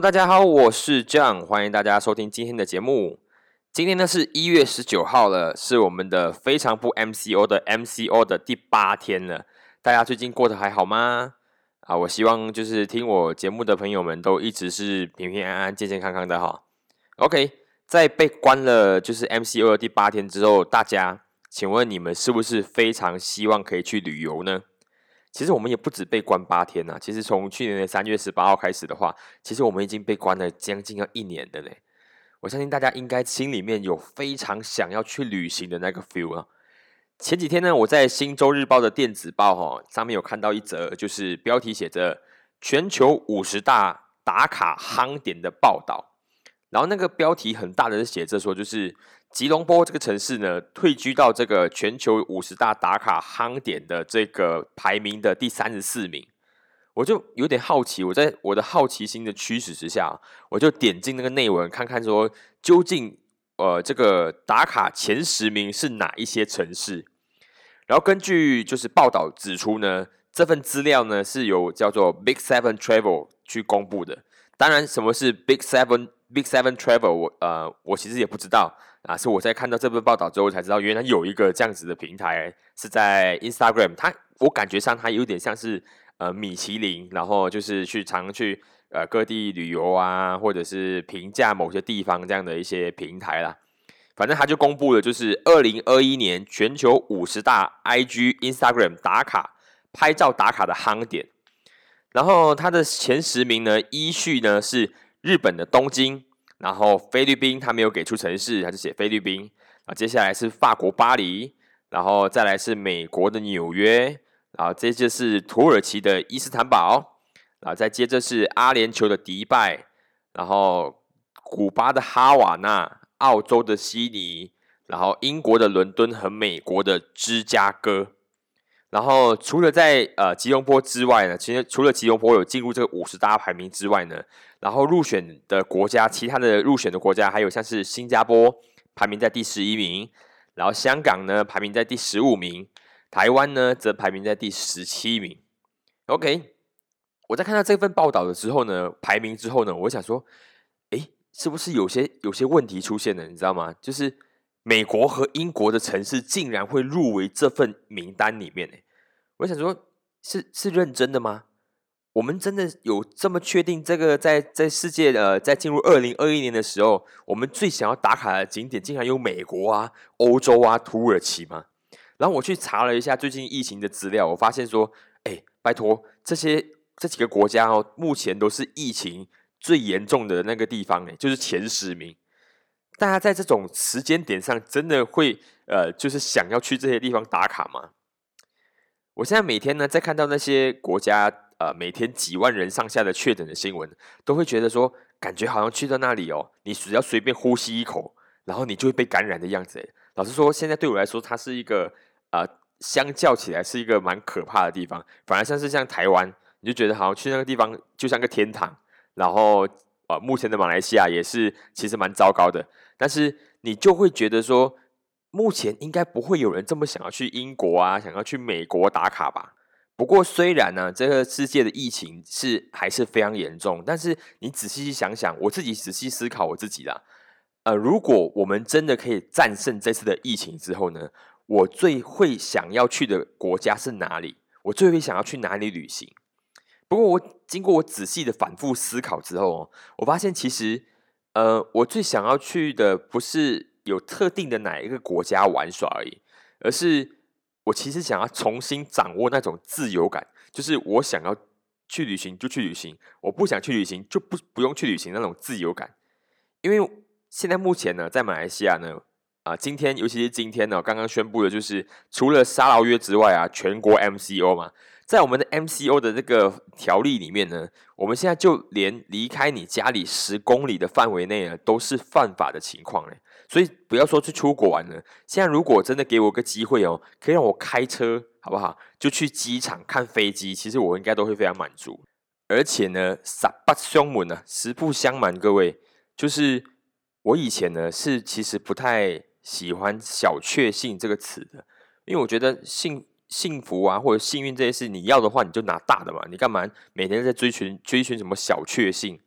大家好，我是 John，欢迎大家收听今天的节目。今天呢是一月十九号了，是我们的非常不 MCO 的 MCO 的第八天了。大家最近过得还好吗？啊，我希望就是听我节目的朋友们都一直是平平安安、健健康康的哈。OK，在被关了就是 MCO 的第八天之后，大家请问你们是不是非常希望可以去旅游呢？其实我们也不止被关八天呐，其实从去年的三月十八号开始的话，其实我们已经被关了将近要一年的嘞。我相信大家应该心里面有非常想要去旅行的那个 feel 啊。前几天呢，我在《新洲日报》的电子报哈上面有看到一则，就是标题写着“全球五十大打卡夯点”的报道，然后那个标题很大的是写着说，就是吉隆坡这个城市呢退居到这个全球五十大打卡夯点的这个排名的第三十四名。我就有点好奇，我在我的好奇心的驱使之下，我就点进那个内文看看，说究竟呃这个打卡前十名是哪一些城市？然后根据就是报道指出呢，这份资料呢是由叫做 Big Seven Travel 去公布的。当然，什么是 Big Seven Big Seven Travel？我呃我其实也不知道啊，是我在看到这份报道之后才知道，原来有一个这样子的平台是在 Instagram。它我感觉上它有点像是。呃，米其林，然后就是去常去呃各地旅游啊，或者是评价某些地方这样的一些平台啦。反正他就公布了，就是二零二一年全球五十大 IG Instagram 打卡拍照打卡的夯点。然后它的前十名呢，依序呢是日本的东京，然后菲律宾他没有给出城市，他就写菲律宾啊。接下来是法国巴黎，然后再来是美国的纽约。然后，这就是土耳其的伊斯坦堡，啊，再接着是阿联酋的迪拜，然后古巴的哈瓦那，澳洲的悉尼，然后英国的伦敦和美国的芝加哥。然后除了在呃吉隆坡之外呢，其实除了吉隆坡有进入这个五十大排名之外呢，然后入选的国家，其他的入选的国家还有像是新加坡排名在第十一名，然后香港呢排名在第十五名。台湾呢，则排名在第十七名。OK，我在看到这份报道的时候呢，排名之后呢，我想说，哎，是不是有些有些问题出现了？你知道吗？就是美国和英国的城市竟然会入围这份名单里面呢？我想说，是是认真的吗？我们真的有这么确定这个在在世界呃，在进入二零二一年的时候，我们最想要打卡的景点竟然有美国啊、欧洲啊、土耳其吗？然后我去查了一下最近疫情的资料，我发现说，哎，拜托，这些这几个国家哦，目前都是疫情最严重的那个地方，哎，就是前十名。大家在这种时间点上，真的会呃，就是想要去这些地方打卡吗？我现在每天呢，在看到那些国家呃，每天几万人上下的确诊的新闻，都会觉得说，感觉好像去到那里哦，你只要随便呼吸一口，然后你就会被感染的样子。老实说，现在对我来说，它是一个。啊，相较起来是一个蛮可怕的地方，反而像是像台湾，你就觉得好像去那个地方就像个天堂。然后，呃，目前的马来西亚也是其实蛮糟糕的，但是你就会觉得说，目前应该不会有人这么想要去英国啊，想要去美国打卡吧。不过，虽然呢，这个世界的疫情是还是非常严重，但是你仔细去想想，我自己仔细思考我自己啦，呃，如果我们真的可以战胜这次的疫情之后呢？我最会想要去的国家是哪里？我最会想要去哪里旅行？不过我经过我仔细的反复思考之后，我发现其实，呃，我最想要去的不是有特定的哪一个国家玩耍而已，而是我其实想要重新掌握那种自由感，就是我想要去旅行就去旅行，我不想去旅行就不不用去旅行那种自由感。因为现在目前呢，在马来西亚呢。啊，今天尤其是今天呢，刚刚宣布的就是除了沙劳约之外啊，全国 MCO 嘛，在我们的 MCO 的这个条例里面呢，我们现在就连离开你家里十公里的范围内呢，都是犯法的情况嘞。所以不要说去出国玩了，现在如果真的给我个机会哦，可以让我开车，好不好？就去机场看飞机，其实我应该都会非常满足。而且呢，十八相瞒呢，实不相瞒，各位，就是我以前呢是其实不太。喜欢“小确幸”这个词的，因为我觉得幸幸福啊，或者幸运这些事，你要的话，你就拿大的嘛。你干嘛每天在追寻追寻什么小确幸？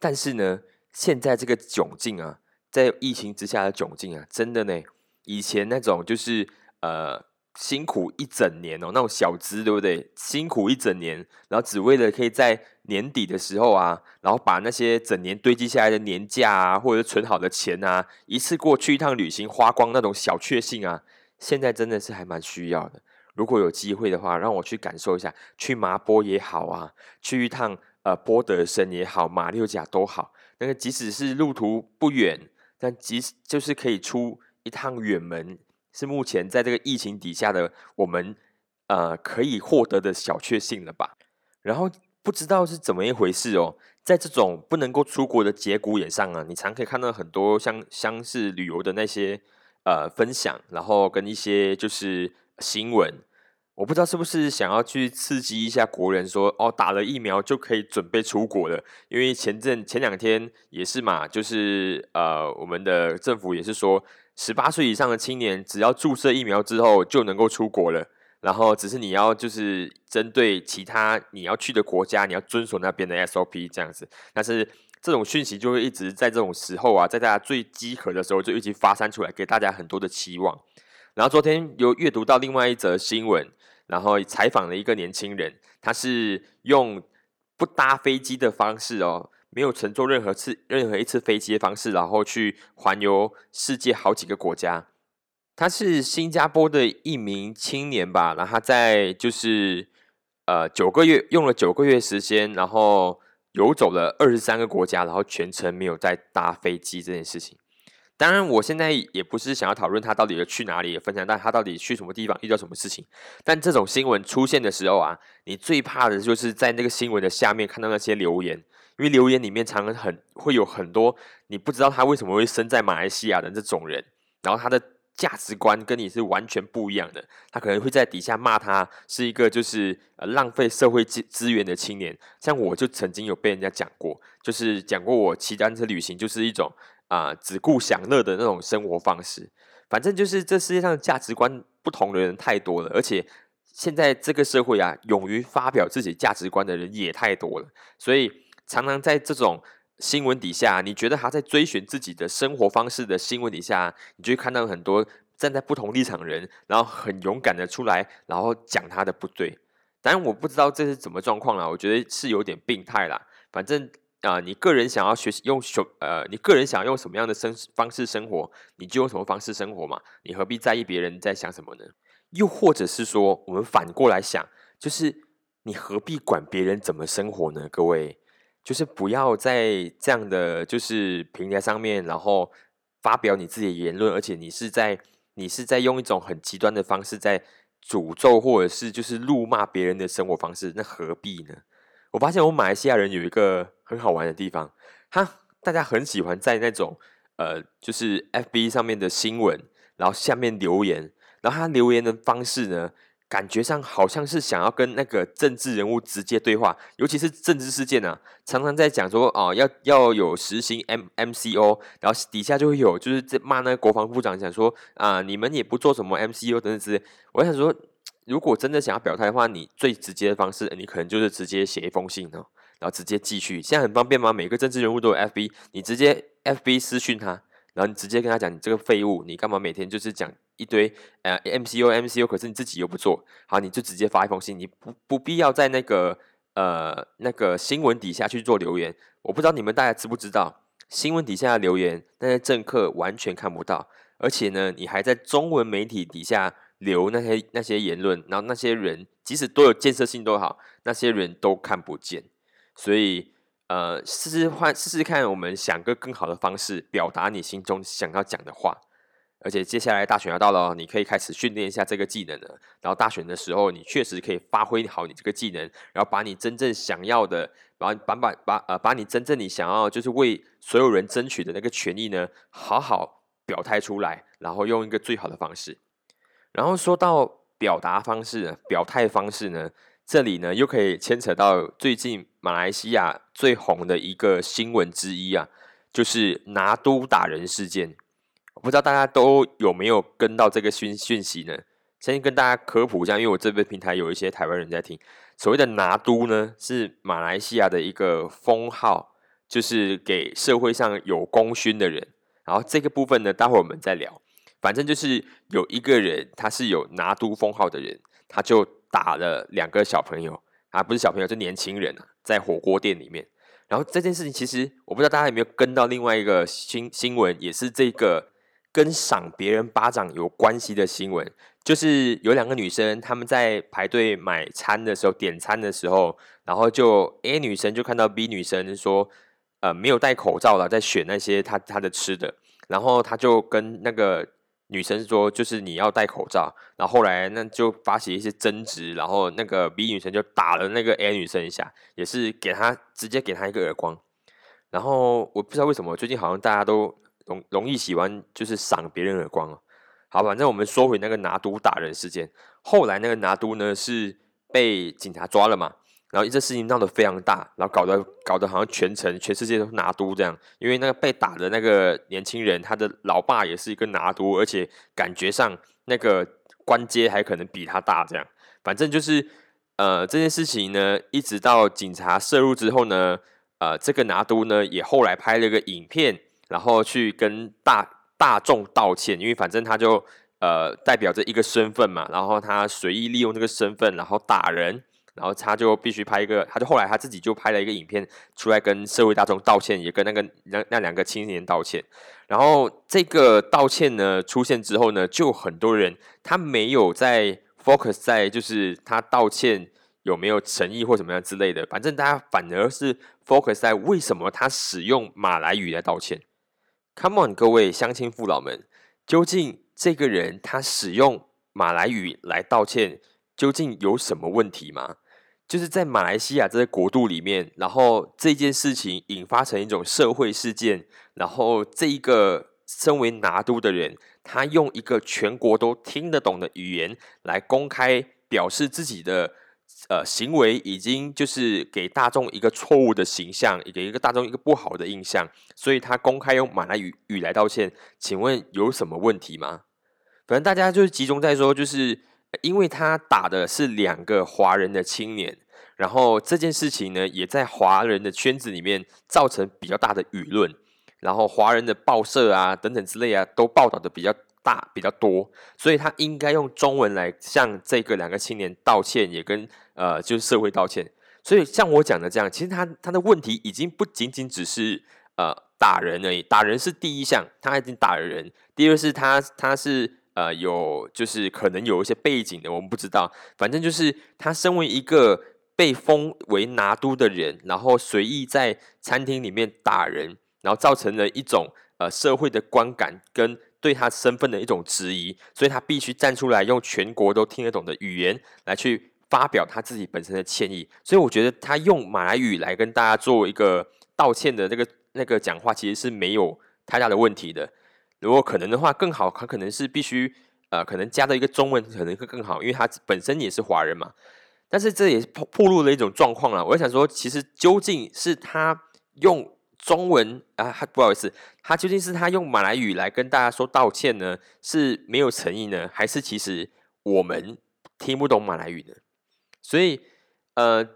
但是呢，现在这个窘境啊，在疫情之下的窘境啊，真的呢，以前那种就是呃。辛苦一整年哦，那种小资对不对？辛苦一整年，然后只为了可以在年底的时候啊，然后把那些整年堆积下来的年假啊，或者存好的钱啊，一次过去一趟旅行花光那种小确幸啊，现在真的是还蛮需要的。如果有机会的话，让我去感受一下，去麻波也好啊，去一趟呃波德森也好，马六甲都好。那个即使是路途不远，但即使就是可以出一趟远门。是目前在这个疫情底下的我们，呃，可以获得的小确幸了吧？然后不知道是怎么一回事哦，在这种不能够出国的节骨眼上啊，你常可以看到很多像像是旅游的那些呃分享，然后跟一些就是新闻，我不知道是不是想要去刺激一下国人，说哦，打了疫苗就可以准备出国了，因为前阵前两天也是嘛，就是呃，我们的政府也是说。十八岁以上的青年，只要注射疫苗之后就能够出国了。然后只是你要就是针对其他你要去的国家，你要遵守那边的 SOP 这样子。但是这种讯息就会一直在这种时候啊，在大家最饥渴的时候就一直发散出来，给大家很多的期望。然后昨天有阅读到另外一则新闻，然后采访了一个年轻人，他是用不搭飞机的方式哦。没有乘坐任何次任何一次飞机的方式，然后去环游世界好几个国家。他是新加坡的一名青年吧，然后他在就是呃九个月用了九个月时间，然后游走了二十三个国家，然后全程没有再搭飞机这件事情。当然，我现在也不是想要讨论他到底要去哪里分享，但他到底去什么地方遇到什么事情。但这种新闻出现的时候啊，你最怕的就是在那个新闻的下面看到那些留言。因为留言里面常常很会有很多你不知道他为什么会生在马来西亚的这种人，然后他的价值观跟你是完全不一样的，他可能会在底下骂他是一个就是呃浪费社会资资源的青年。像我就曾经有被人家讲过，就是讲过我骑单车旅行就是一种啊只顾享乐的那种生活方式。反正就是这世界上价值观不同的人太多了，而且现在这个社会啊，勇于发表自己价值观的人也太多了，所以。常常在这种新闻底下，你觉得他在追寻自己的生活方式的新闻底下，你就会看到很多站在不同立场人，然后很勇敢的出来，然后讲他的不对。当然我不知道这是怎么状况啦，我觉得是有点病态啦。反正啊，你个人想要学习用什呃，你个人想要用什么样的生方式生活，你就用什么方式生活嘛。你何必在意别人在想什么呢？又或者是说，我们反过来想，就是你何必管别人怎么生活呢？各位。就是不要在这样的就是平台上面，然后发表你自己的言论，而且你是在你是在用一种很极端的方式在诅咒或者是就是辱骂别人的生活方式，那何必呢？我发现我们马来西亚人有一个很好玩的地方，他大家很喜欢在那种呃就是 F B 上面的新闻，然后下面留言，然后他留言的方式呢？感觉上好像是想要跟那个政治人物直接对话，尤其是政治事件啊，常常在讲说哦，要要有实行 M M C O，然后底下就会有就是在骂那个国防部长，讲说啊，你们也不做什么 M C O 等等之类。我想说，如果真的想要表态的话，你最直接的方式，你可能就是直接写一封信哦，然后直接寄去。现在很方便吗？每个政治人物都有 F B，你直接 F B 私讯他。然后你直接跟他讲，你这个废物，你干嘛每天就是讲一堆呃 MCU MCU，可是你自己又不做好，你就直接发一封信，你不不必要在那个呃那个新闻底下去做留言。我不知道你们大家知不知道，新闻底下的留言那些政客完全看不到，而且呢，你还在中文媒体底下留那些那些言论，然后那些人即使多有建设性都好，那些人都看不见，所以。呃，试试换试试看，我们想个更好的方式表达你心中想要讲的话。而且接下来大选要到了，你可以开始训练一下这个技能了。然后大选的时候，你确实可以发挥好你这个技能，然后把你真正想要的，把把把把呃，把你真正你想要就是为所有人争取的那个权益呢，好好表态出来，然后用一个最好的方式。然后说到表达方式、表态方式呢？这里呢，又可以牵扯到最近马来西亚最红的一个新闻之一啊，就是拿督打人事件。我不知道大家都有没有跟到这个讯讯息呢？先跟大家科普一下，因为我这边平台有一些台湾人在听。所谓的拿督呢，是马来西亚的一个封号，就是给社会上有功勋的人。然后这个部分呢，待会我们再聊。反正就是有一个人，他是有拿督封号的人，他就打了两个小朋友，啊，不是小朋友，是年轻人啊，在火锅店里面。然后这件事情，其实我不知道大家有没有跟到另外一个新新闻，也是这个跟赏别人巴掌有关系的新闻，就是有两个女生，她们在排队买餐的时候，点餐的时候，然后就 A 女生就看到 B 女生说，呃，没有戴口罩了，在选那些她她的吃的，然后她就跟那个。女生说：“就是你要戴口罩。”然后后来那就发起一些争执，然后那个 B 女生就打了那个 A 女生一下，也是给她直接给她一个耳光。然后我不知道为什么最近好像大家都容容易喜欢就是赏别人耳光哦。好，反正我们说回那个拿督打人事件，后来那个拿督呢是被警察抓了嘛。然后这事情闹得非常大，然后搞得搞得好像全城全世界都拿督这样，因为那个被打的那个年轻人，他的老爸也是一个拿督，而且感觉上那个官阶还可能比他大这样。反正就是呃这件事情呢，一直到警察涉入之后呢，呃这个拿督呢也后来拍了一个影片，然后去跟大大众道歉，因为反正他就呃代表着一个身份嘛，然后他随意利用这个身份，然后打人。然后他就必须拍一个，他就后来他自己就拍了一个影片出来跟社会大众道歉，也跟那个那那两个青年道歉。然后这个道歉呢出现之后呢，就很多人他没有在 focus 在就是他道歉有没有诚意或怎么样之类的，反正大家反而是 focus 在为什么他使用马来语来道歉。Come on，各位乡亲父老们，究竟这个人他使用马来语来道歉，究竟有什么问题吗？就是在马来西亚这个国度里面，然后这件事情引发成一种社会事件，然后这一个身为拿督的人，他用一个全国都听得懂的语言来公开表示自己的呃行为，已经就是给大众一个错误的形象，给一个大众一个不好的印象，所以他公开用马来语语来道歉，请问有什么问题吗？反正大家就是集中在说，就是因为他打的是两个华人的青年。然后这件事情呢，也在华人的圈子里面造成比较大的舆论，然后华人的报社啊等等之类啊，都报道的比较大比较多，所以他应该用中文来向这个两个青年道歉，也跟呃就是社会道歉。所以像我讲的这样，其实他他的问题已经不仅仅只是呃打人而已，打人是第一项，他已经打了人；第二是他他是呃有就是可能有一些背景的，我们不知道，反正就是他身为一个。被封为拿督的人，然后随意在餐厅里面打人，然后造成了一种呃社会的观感跟对他身份的一种质疑，所以他必须站出来用全国都听得懂的语言来去发表他自己本身的歉意。所以我觉得他用马来语来跟大家做一个道歉的那个那个讲话，其实是没有太大的问题的。如果可能的话，更好，他可能是必须呃可能加的一个中文可能会更好，因为他本身也是华人嘛。但是这也是暴露了一种状况了。我想说，其实究竟是他用中文啊，不好意思，他究竟是他用马来语来跟大家说道歉呢，是没有诚意呢，还是其实我们听不懂马来语呢？所以，呃，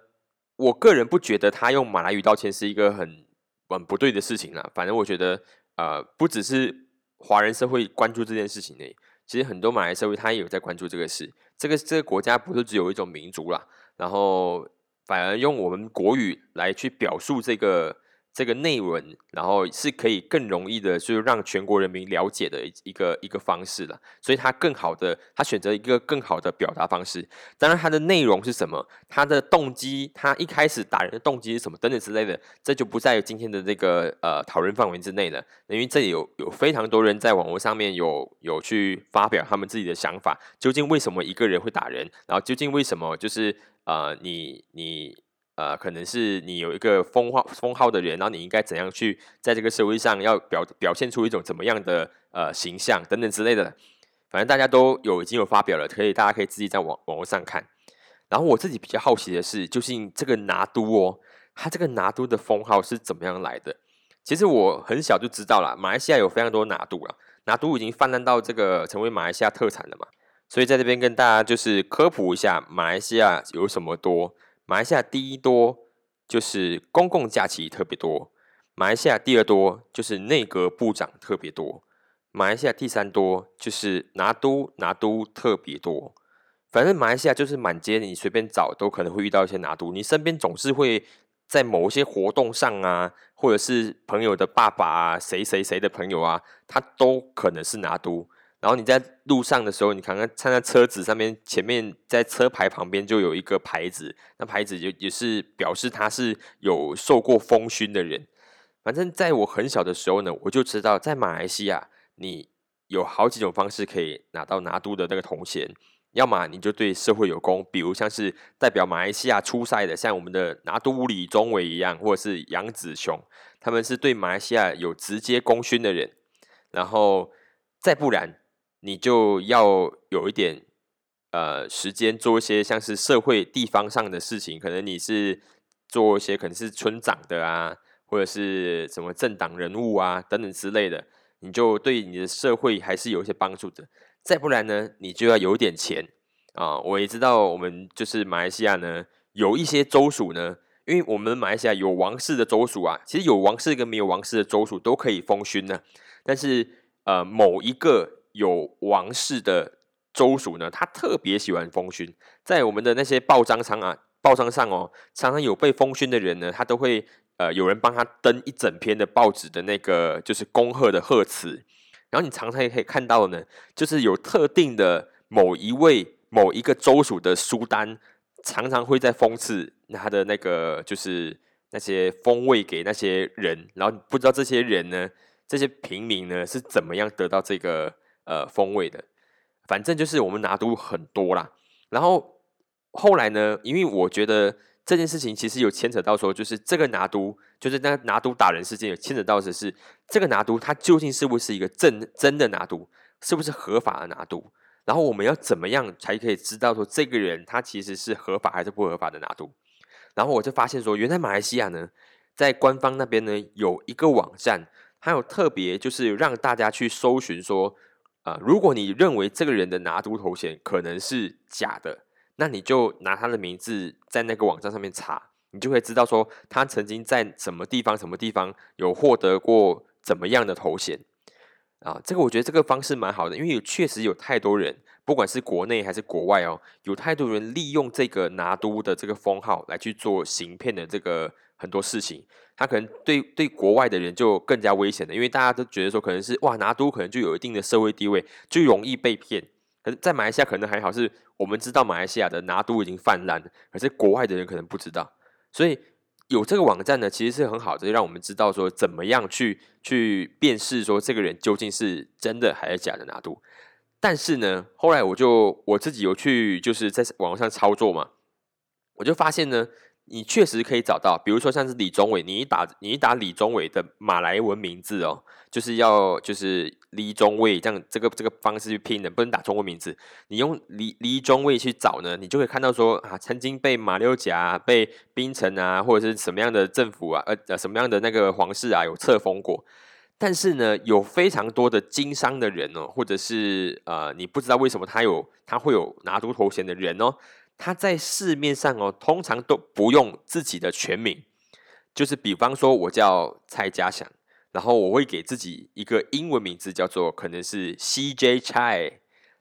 我个人不觉得他用马来语道歉是一个很很不对的事情啦。反正我觉得，呃，不只是华人社会关注这件事情呢。其实很多马来社会他也有在关注这个事，这个这个国家不是只有一种民族啦，然后反而用我们国语来去表述这个。这个内文，然后是可以更容易的，就是让全国人民了解的一个一个方式了。所以他更好的，他选择一个更好的表达方式。当然，他的内容是什么，他的动机，他一开始打人的动机是什么，等等之类的，这就不在今天的这个呃讨论范围之内了。因为这里有有非常多人在网络上面有有去发表他们自己的想法，究竟为什么一个人会打人，然后究竟为什么就是呃你你。呃，可能是你有一个封号封号的人，然后你应该怎样去在这个社会上要表表现出一种怎么样的呃形象等等之类的，反正大家都有已经有发表了，可以大家可以自己在网网络上看。然后我自己比较好奇的是，究竟这个拿督哦，他这个拿督的封号是怎么样来的？其实我很小就知道了，马来西亚有非常多拿督了，拿督已经泛滥到这个成为马来西亚特产了嘛，所以在这边跟大家就是科普一下，马来西亚有什么多。马来西亚第一多就是公共假期特别多，马来西亚第二多就是内阁部长特别多，马来西亚第三多就是拿督拿督特别多。反正马来西亚就是满街你随便找都可能会遇到一些拿督，你身边总是会在某一些活动上啊，或者是朋友的爸爸啊，谁谁谁的朋友啊，他都可能是拿督。然后你在路上的时候，你看看看在车子上面前面在车牌旁边就有一个牌子，那牌子就也是表示他是有受过封勋的人。反正在我很小的时候呢，我就知道在马来西亚，你有好几种方式可以拿到拿督的那个头衔。要么你就对社会有功，比如像是代表马来西亚出赛的，像我们的拿督李宗伟一样，或者是杨子雄，他们是对马来西亚有直接功勋的人。然后再不然。你就要有一点呃时间做一些像是社会地方上的事情，可能你是做一些可能是村长的啊，或者是什么政党人物啊等等之类的，你就对你的社会还是有一些帮助的。再不然呢，你就要有点钱啊。我也知道我们就是马来西亚呢，有一些州属呢，因为我们马来西亚有王室的州属啊，其实有王室跟没有王室的州属都可以封勋呢。但是呃某一个。有王室的州属呢，他特别喜欢封勋，在我们的那些报章上啊，报章上哦，常常有被封勋的人呢，他都会呃，有人帮他登一整篇的报纸的那个就是恭贺的贺词，然后你常常也可以看到呢，就是有特定的某一位某一个州属的书单，常常会在封刺他的那个就是那些封位给那些人，然后不知道这些人呢，这些平民呢是怎么样得到这个。呃，风味的，反正就是我们拿督很多啦。然后后来呢，因为我觉得这件事情其实有牵扯到说，就是这个拿督，就是那拿督打人事件有牵扯到的是，这个拿督他究竟是不是一个真真的拿督，是不是合法的拿督？然后我们要怎么样才可以知道说这个人他其实是合法还是不合法的拿督？然后我就发现说，原来马来西亚呢，在官方那边呢有一个网站，还有特别就是让大家去搜寻说。啊，如果你认为这个人的拿督头衔可能是假的，那你就拿他的名字在那个网站上面查，你就会知道说他曾经在什么地方、什么地方有获得过怎么样的头衔。啊，这个我觉得这个方式蛮好的，因为确实有太多人，不管是国内还是国外哦，有太多人利用这个拿督的这个封号来去做行骗的这个很多事情。他可能对对国外的人就更加危险了，因为大家都觉得说可能是哇拿督可能就有一定的社会地位，就容易被骗。可是，在马来西亚可能还好，是我们知道马来西亚的拿督已经泛滥了，可是国外的人可能不知道。所以有这个网站呢，其实是很好的，让我们知道说怎么样去去辨识说这个人究竟是真的还是假的拿督。但是呢，后来我就我自己有去就是在网上操作嘛，我就发现呢。你确实可以找到，比如说像是李宗伟，你一打你一打李宗伟的马来文名字哦，就是要就是李宗伟这样这个这个方式去拼的，不能打中文名字。你用李李宗伟去找呢，你就会看到说啊，曾经被马六甲、被槟城啊，或者是什么样的政府啊，呃呃什么样的那个皇室啊有册封过。但是呢，有非常多的经商的人哦，或者是呃你不知道为什么他有他会有拿督头衔的人哦。他在市面上哦，通常都不用自己的全名，就是比方说我叫蔡家祥，然后我会给自己一个英文名字，叫做可能是 CJ Chai，，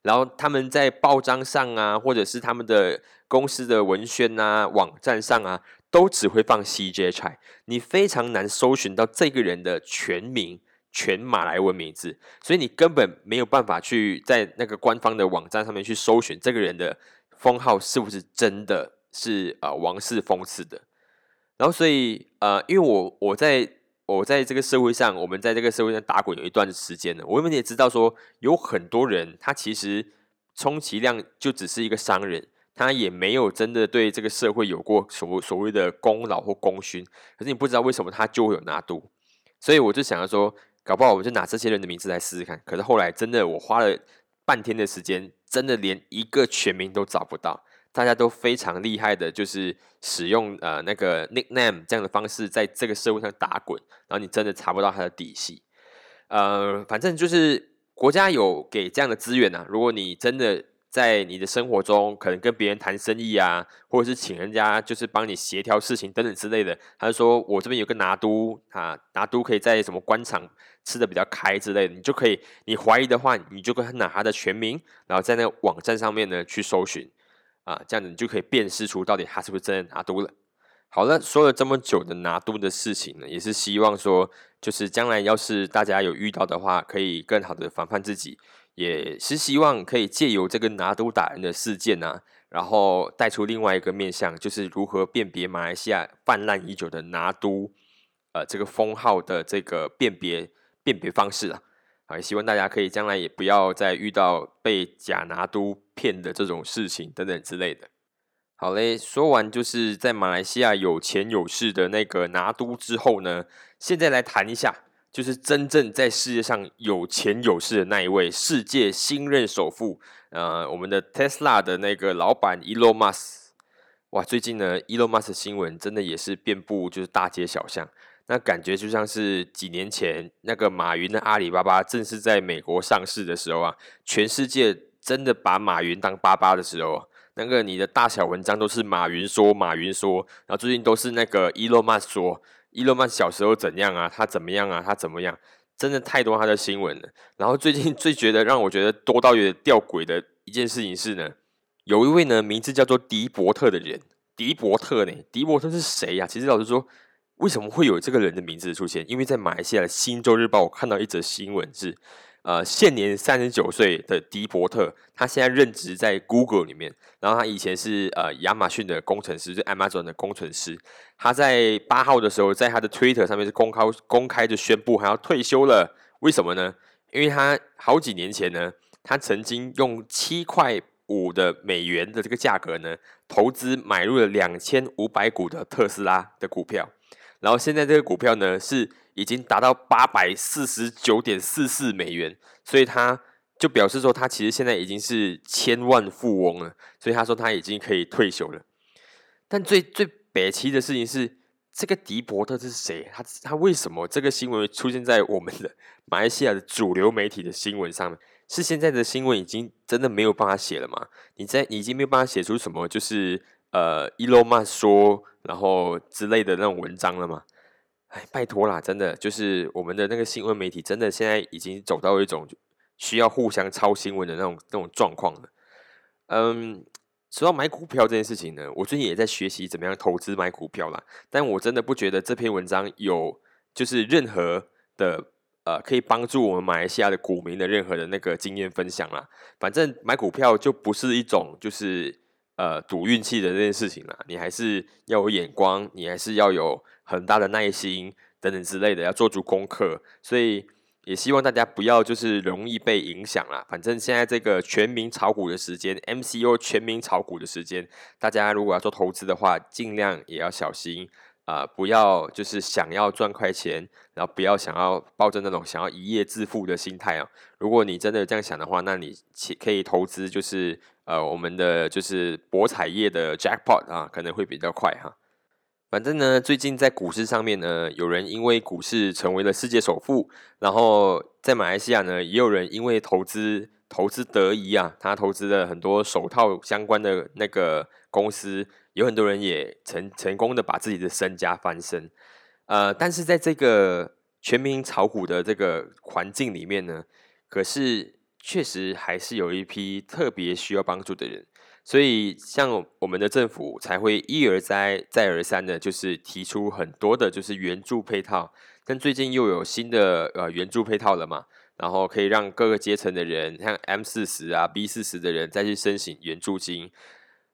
然后他们在报章上啊，或者是他们的公司的文宣啊、网站上啊，都只会放 CJ Chai，，你非常难搜寻到这个人的全名、全马来文名字，所以你根本没有办法去在那个官方的网站上面去搜寻这个人的。封号是不是真的是呃王室封赐的？然后所以呃，因为我我在我在这个社会上，我们在这个社会上打滚有一段时间了，我们也知道说有很多人他其实充其量就只是一个商人，他也没有真的对这个社会有过所所谓的功劳或功勋。可是你不知道为什么他就会有拿度，所以我就想要说，搞不好我们就拿这些人的名字来试试看。可是后来真的我花了半天的时间。真的连一个全名都找不到，大家都非常厉害的，就是使用呃那个 nickname 这样的方式，在这个社会上打滚，然后你真的查不到他的底细。呃，反正就是国家有给这样的资源呐，如果你真的在你的生活中，可能跟别人谈生意啊，或者是请人家就是帮你协调事情等等之类的，他就说我这边有个拿督啊，拿督可以在什么官场吃的比较开之类的，你就可以，你怀疑的话，你就跟他拿他的全名，然后在那个网站上面呢去搜寻啊，这样子你就可以辨识出到底他是不是真的拿督了。好了，说了这么久的拿督的事情呢，也是希望说，就是将来要是大家有遇到的话，可以更好的防范自己，也是希望可以借由这个拿督打人的事件呢，然后带出另外一个面向，就是如何辨别马来西亚泛滥已久的拿督，呃，这个封号的这个辨别辨别方式啊，啊，希望大家可以将来也不要再遇到被假拿督骗的这种事情等等之类的。好嘞，说完就是在马来西亚有钱有势的那个拿督之后呢，现在来谈一下，就是真正在世界上有钱有势的那一位世界新任首富，呃，我们的 Tesla 的那个老板 Elon Musk。哇，最近呢，Elon Musk 新闻真的也是遍布就是大街小巷，那感觉就像是几年前那个马云的阿里巴巴正式在美国上市的时候啊，全世界真的把马云当巴巴的时候。那个你的大小文章都是马云说，马云说，然后最近都是那个伊洛曼说，伊洛曼小时候怎样啊？他怎么样啊？他怎么样？真的太多他的新闻了。然后最近 最觉得让我觉得多到有点吊诡的一件事情是呢，有一位呢名字叫做迪伯特的人，迪伯特呢？迪伯特是谁呀？其实老实说，为什么会有这个人的名字出现？因为在马来西亚的《新洲日报》我看到一则新闻是。呃，现年三十九岁的迪伯特，他现在任职在 Google 里面，然后他以前是呃亚马逊的工程师，就 Amazon 的工程师。他在八号的时候，在他的 Twitter 上面是公开公开的宣布，还要退休了。为什么呢？因为他好几年前呢，他曾经用七块五的美元的这个价格呢，投资买入了两千五百股的特斯拉的股票，然后现在这个股票呢是。已经达到八百四十九点四四美元，所以他就表示说，他其实现在已经是千万富翁了。所以他说他已经可以退休了。但最最悲奇的事情是，这个迪伯特是谁？他他为什么这个新闻出现在我们的马来西亚的主流媒体的新闻上面？是现在的新闻已经真的没有办法写了吗？你在你已经没有办法写出什么就是呃伊洛曼说然后之类的那种文章了吗？哎，拜托啦，真的就是我们的那个新闻媒体，真的现在已经走到一种需要互相抄新闻的那种那种状况了。嗯，说到买股票这件事情呢，我最近也在学习怎么样投资买股票啦。但我真的不觉得这篇文章有就是任何的呃可以帮助我们马来西亚的股民的任何的那个经验分享啦。反正买股票就不是一种就是呃赌运气的这件事情啦，你还是要有眼光，你还是要有。很大的耐心等等之类的，要做足功课，所以也希望大家不要就是容易被影响啦。反正现在这个全民炒股的时间，MCO 全民炒股的时间，大家如果要做投资的话，尽量也要小心啊，不要就是想要赚快钱，然后不要想要抱着那种想要一夜致富的心态啊。如果你真的这样想的话，那你可以投资就是呃我们的就是博彩业的 Jackpot 啊，可能会比较快哈。反正呢，最近在股市上面呢，有人因为股市成为了世界首富，然后在马来西亚呢，也有人因为投资投资得宜啊，他投资了很多手套相关的那个公司，有很多人也成成功的把自己的身家翻身。呃，但是在这个全民炒股的这个环境里面呢，可是确实还是有一批特别需要帮助的人。所以，像我们的政府才会一而再、再而三的，就是提出很多的，就是援助配套。但最近又有新的呃援助配套了嘛？然后可以让各个阶层的人，像 M 四十啊、B 四十的人再去申请援助金。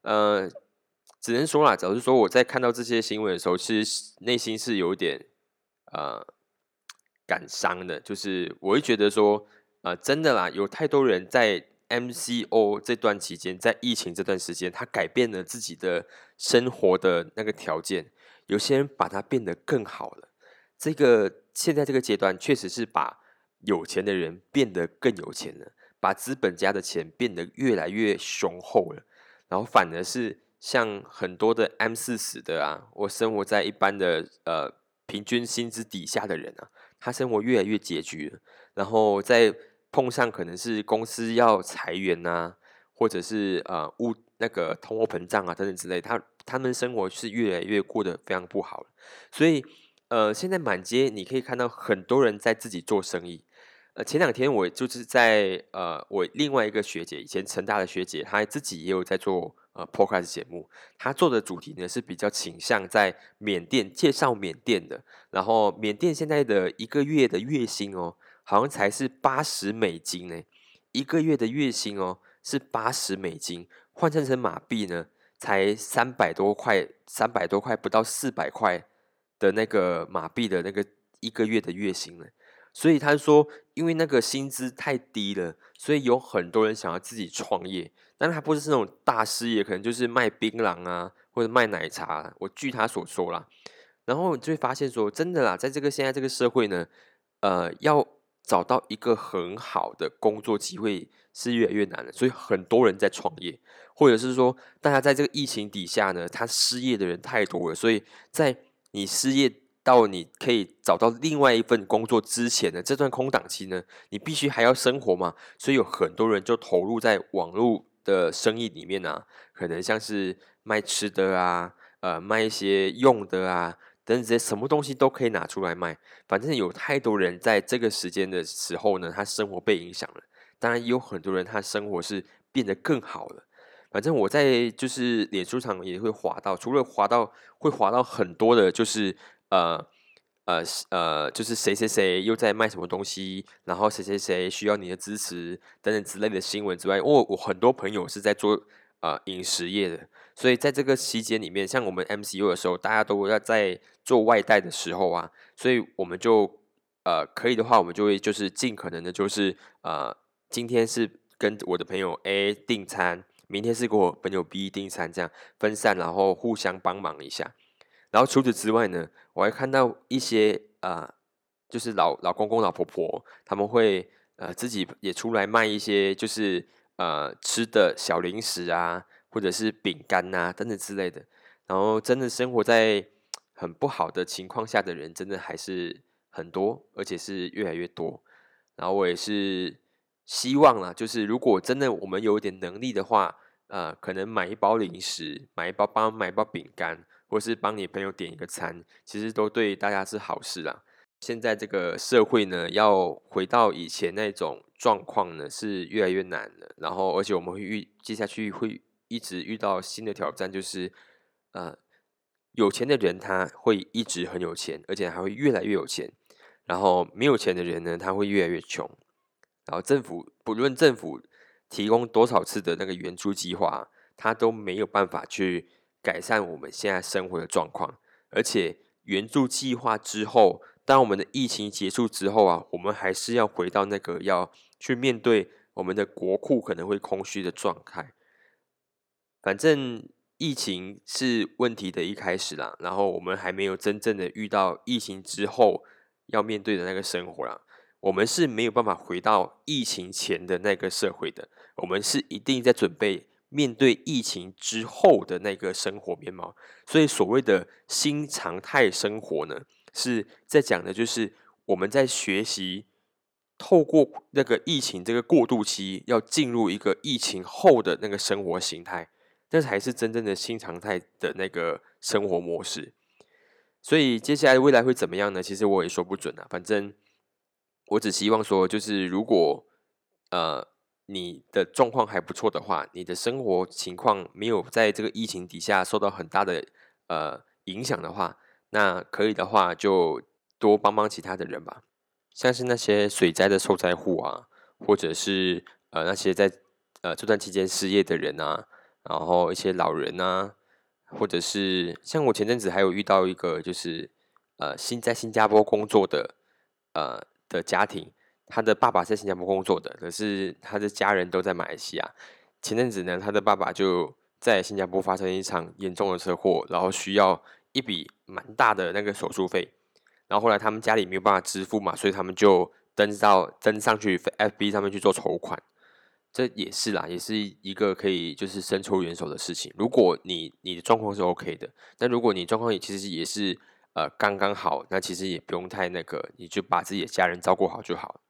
呃，只能说啦，只是说我在看到这些新闻的时候，其实内心是有点呃感伤的，就是我会觉得说，呃，真的啦，有太多人在。MCO 这段期间，在疫情这段时间，他改变了自己的生活的那个条件。有些人把它变得更好了。这个现在这个阶段，确实是把有钱的人变得更有钱了，把资本家的钱变得越来越雄厚了。然后反而是像很多的 M 四十的啊，我生活在一般的呃平均薪资底下的人啊，他生活越来越拮据了。然后在碰上可能是公司要裁员呐，或者是呃物那个通货膨胀啊等等之类，他他们生活是越来越过得非常不好所以呃，现在满街你可以看到很多人在自己做生意。呃，前两天我就是在呃，我另外一个学姐，以前成大的学姐，她自己也有在做呃 podcast 节目。她做的主题呢是比较倾向在缅甸介绍缅甸的。然后缅甸现在的一个月的月薪哦，好像才是八十美金呢。一个月的月薪哦是八十美金，换算成马币呢才三百多块，三百多块不到四百块的那个马币的那个一个月的月薪呢。所以他说，因为那个薪资太低了，所以有很多人想要自己创业，但他不是那种大事业，可能就是卖槟榔啊，或者卖奶茶。我据他所说啦，然后就会发现说，真的啦，在这个现在这个社会呢，呃，要找到一个很好的工作机会是越来越难了。所以很多人在创业，或者是说，大家在这个疫情底下呢，他失业的人太多了，所以在你失业。到你可以找到另外一份工作之前的这段空档期呢，你必须还要生活嘛，所以有很多人就投入在网络的生意里面啊，可能像是卖吃的啊，呃，卖一些用的啊，等等什么东西都可以拿出来卖。反正有太多人在这个时间的时候呢，他生活被影响了。当然也有很多人他生活是变得更好了。反正我在就是脸书上也会滑到，除了滑到会滑到很多的，就是。呃呃呃，就是谁谁谁又在卖什么东西，然后谁谁谁需要你的支持等等之类的新闻之外，我我很多朋友是在做呃饮食业的，所以在这个期间里面，像我们 MCU 的时候，大家都要在做外带的时候啊，所以我们就呃可以的话，我们就会就是尽可能的，就是呃今天是跟我的朋友 A 订餐，明天是跟我朋友 B 订餐，这样分散，然后互相帮忙一下。然后除此之外呢，我还看到一些啊，就是老老公公、老婆婆，他们会呃自己也出来卖一些，就是呃吃的小零食啊，或者是饼干呐等等之类的。然后真的生活在很不好的情况下的人，真的还是很多，而且是越来越多。然后我也是希望啦，就是如果真的我们有一点能力的话，呃，可能买一包零食，买一包帮买一包饼干。或是帮你朋友点一个餐，其实都对大家是好事啦。现在这个社会呢，要回到以前那种状况呢，是越来越难了。然后，而且我们会遇接下去会一直遇到新的挑战，就是呃，有钱的人他会一直很有钱，而且还会越来越有钱。然后没有钱的人呢，他会越来越穷。然后政府不论政府提供多少次的那个援助计划，他都没有办法去。改善我们现在生活的状况，而且援助计划之后，当我们的疫情结束之后啊，我们还是要回到那个要去面对我们的国库可能会空虚的状态。反正疫情是问题的一开始啦，然后我们还没有真正的遇到疫情之后要面对的那个生活啦。我们是没有办法回到疫情前的那个社会的，我们是一定在准备。面对疫情之后的那个生活面貌，所以所谓的新常态生活呢，是在讲的就是我们在学习透过那个疫情这个过渡期，要进入一个疫情后的那个生活形态，这才是真正的新常态的那个生活模式。所以接下来未来会怎么样呢？其实我也说不准啊。反正我只希望说，就是如果呃。你的状况还不错的话，你的生活情况没有在这个疫情底下受到很大的呃影响的话，那可以的话就多帮帮其他的人吧，像是那些水灾的受灾户啊，或者是呃那些在呃这段期间失业的人啊，然后一些老人啊，或者是像我前阵子还有遇到一个就是呃新在新加坡工作的呃的家庭。他的爸爸在新加坡工作的，可是他的家人都在马来西亚。前阵子呢，他的爸爸就在新加坡发生一场严重的车祸，然后需要一笔蛮大的那个手术费。然后后来他们家里没有办法支付嘛，所以他们就登到登上去 FB 上面去做筹款。这也是啦，也是一个可以就是伸出援手的事情。如果你你的状况是 OK 的，但如果你状况也其实也是呃刚刚好，那其实也不用太那个，你就把自己的家人照顾好就好。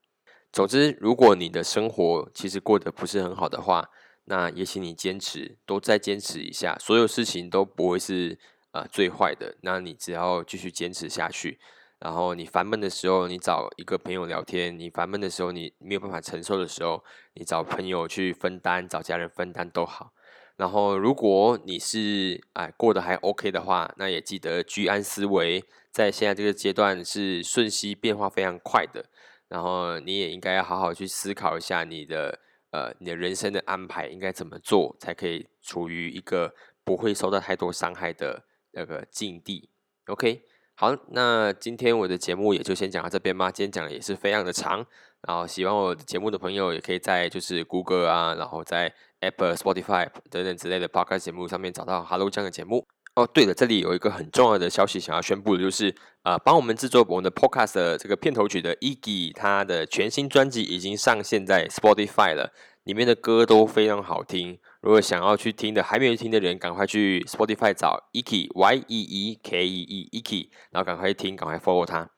总之，如果你的生活其实过得不是很好的话，那也请你坚持，多再坚持一下，所有事情都不会是呃最坏的。那你只要继续坚持下去，然后你烦闷的时候，你找一个朋友聊天；你烦闷的时候，你没有办法承受的时候，你找朋友去分担，找家人分担都好。然后，如果你是哎过得还 OK 的话，那也记得居安思危，在现在这个阶段是瞬息变化非常快的。然后你也应该要好好去思考一下你的呃你的人生的安排应该怎么做，才可以处于一个不会受到太多伤害的那个境地。OK，好，那今天我的节目也就先讲到这边吧。今天讲的也是非常的长，然后喜欢我的节目的朋友也可以在就是 Google 啊，然后在 Apple、Spotify 等等之类的 Podcast 节目上面找到 Hello 这样的节目。哦，对了，这里有一个很重要的消息想要宣布的，就是呃，帮我们制作我们的 Podcast 的这个片头曲的 Iggy，他的全新专辑已经上线在 Spotify 了，里面的歌都非常好听。如果想要去听的，还没有听的人，赶快去 Spotify 找 Iggy Y E E K E E Iggy，然后赶快听，赶快 follow 他。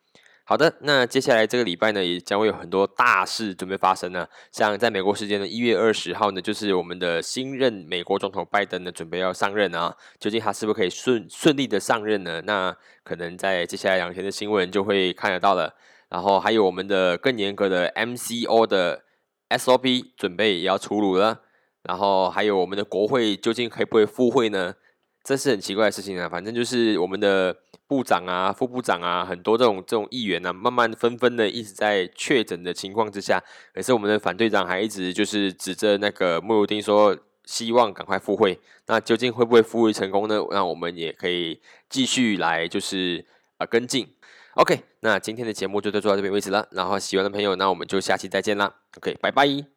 好的，那接下来这个礼拜呢，也将会有很多大事准备发生呢。像在美国时间的一月二十号呢，就是我们的新任美国总统拜登呢，准备要上任啊。究竟他是不是可以顺顺利的上任呢？那可能在接下来两天的新闻就会看得到了。然后还有我们的更严格的 MCO 的 SOP 准备也要出炉了。然后还有我们的国会究竟会不会复会呢？这是很奇怪的事情啊。反正就是我们的。部长啊，副部长啊，很多这种这种议员呢，慢慢纷纷的一直在确诊的情况之下，可是我们的反对党还一直就是指着那个穆鲁丁说，希望赶快复会。那究竟会不会复会成功呢？那我们也可以继续来就是啊跟进。OK，那今天的节目就做到这边为止了。然后喜欢的朋友，那我们就下期再见啦。OK，拜拜。